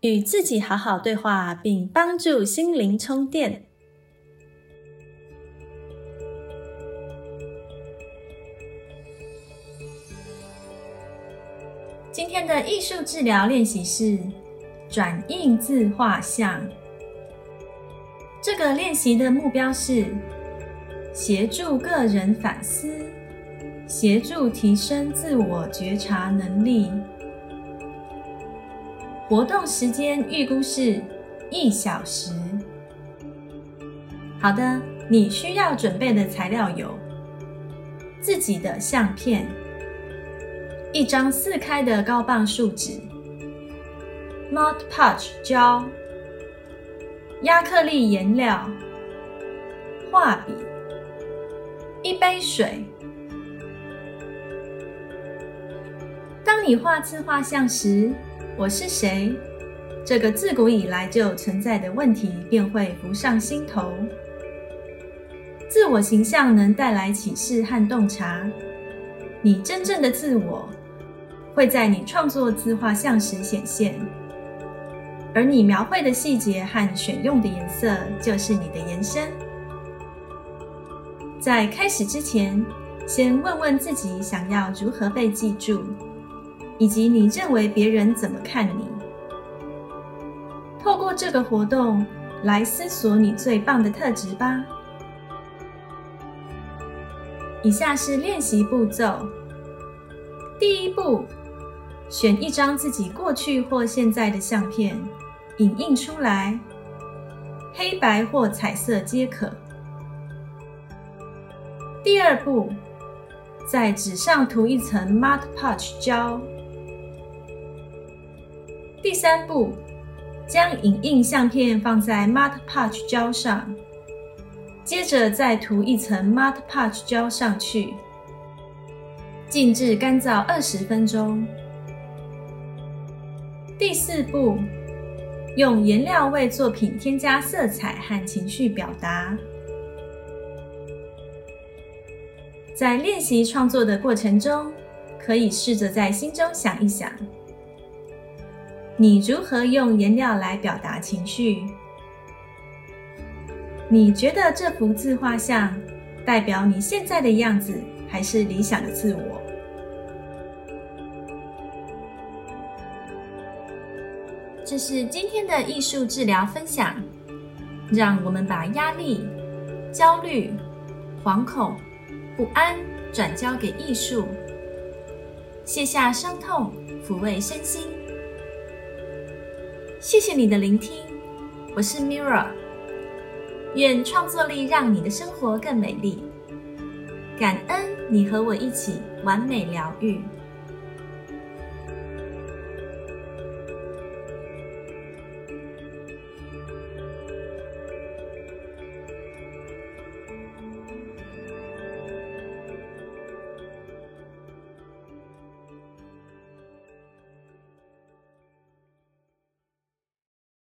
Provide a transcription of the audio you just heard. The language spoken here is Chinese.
与自己好好对话，并帮助心灵充电。今天的艺术治疗练习是转印自画像。这个练习的目标是协助个人反思。协助提升自我觉察能力。活动时间预估是一小时。好的，你需要准备的材料有：自己的相片、一张四开的高磅树脂、Mod Podge 胶、亚克力颜料、画笔、一杯水。当你画自画像时，我是谁？这个自古以来就存在的问题便会浮上心头。自我形象能带来启示和洞察，你真正的自我会在你创作自画像时显现，而你描绘的细节和选用的颜色就是你的延伸。在开始之前，先问问自己想要如何被记住。以及你认为别人怎么看你？透过这个活动来思索你最棒的特质吧。以下是练习步骤：第一步，选一张自己过去或现在的相片，影印出来，黑白或彩色皆可。第二步，在纸上涂一层 Mod Podge 胶。第三步，将影印相片放在 Mod Podge 胶上，接着再涂一层 Mod Podge 胶上去，静置干燥二十分钟。第四步，用颜料为作品添加色彩和情绪表达。在练习创作的过程中，可以试着在心中想一想。你如何用颜料来表达情绪？你觉得这幅自画像代表你现在的样子，还是理想的自我？这是今天的艺术治疗分享。让我们把压力、焦虑、惶恐、不安转交给艺术，卸下伤痛，抚慰身心。谢谢你的聆听，我是 Mirror。愿创作力让你的生活更美丽。感恩你和我一起完美疗愈。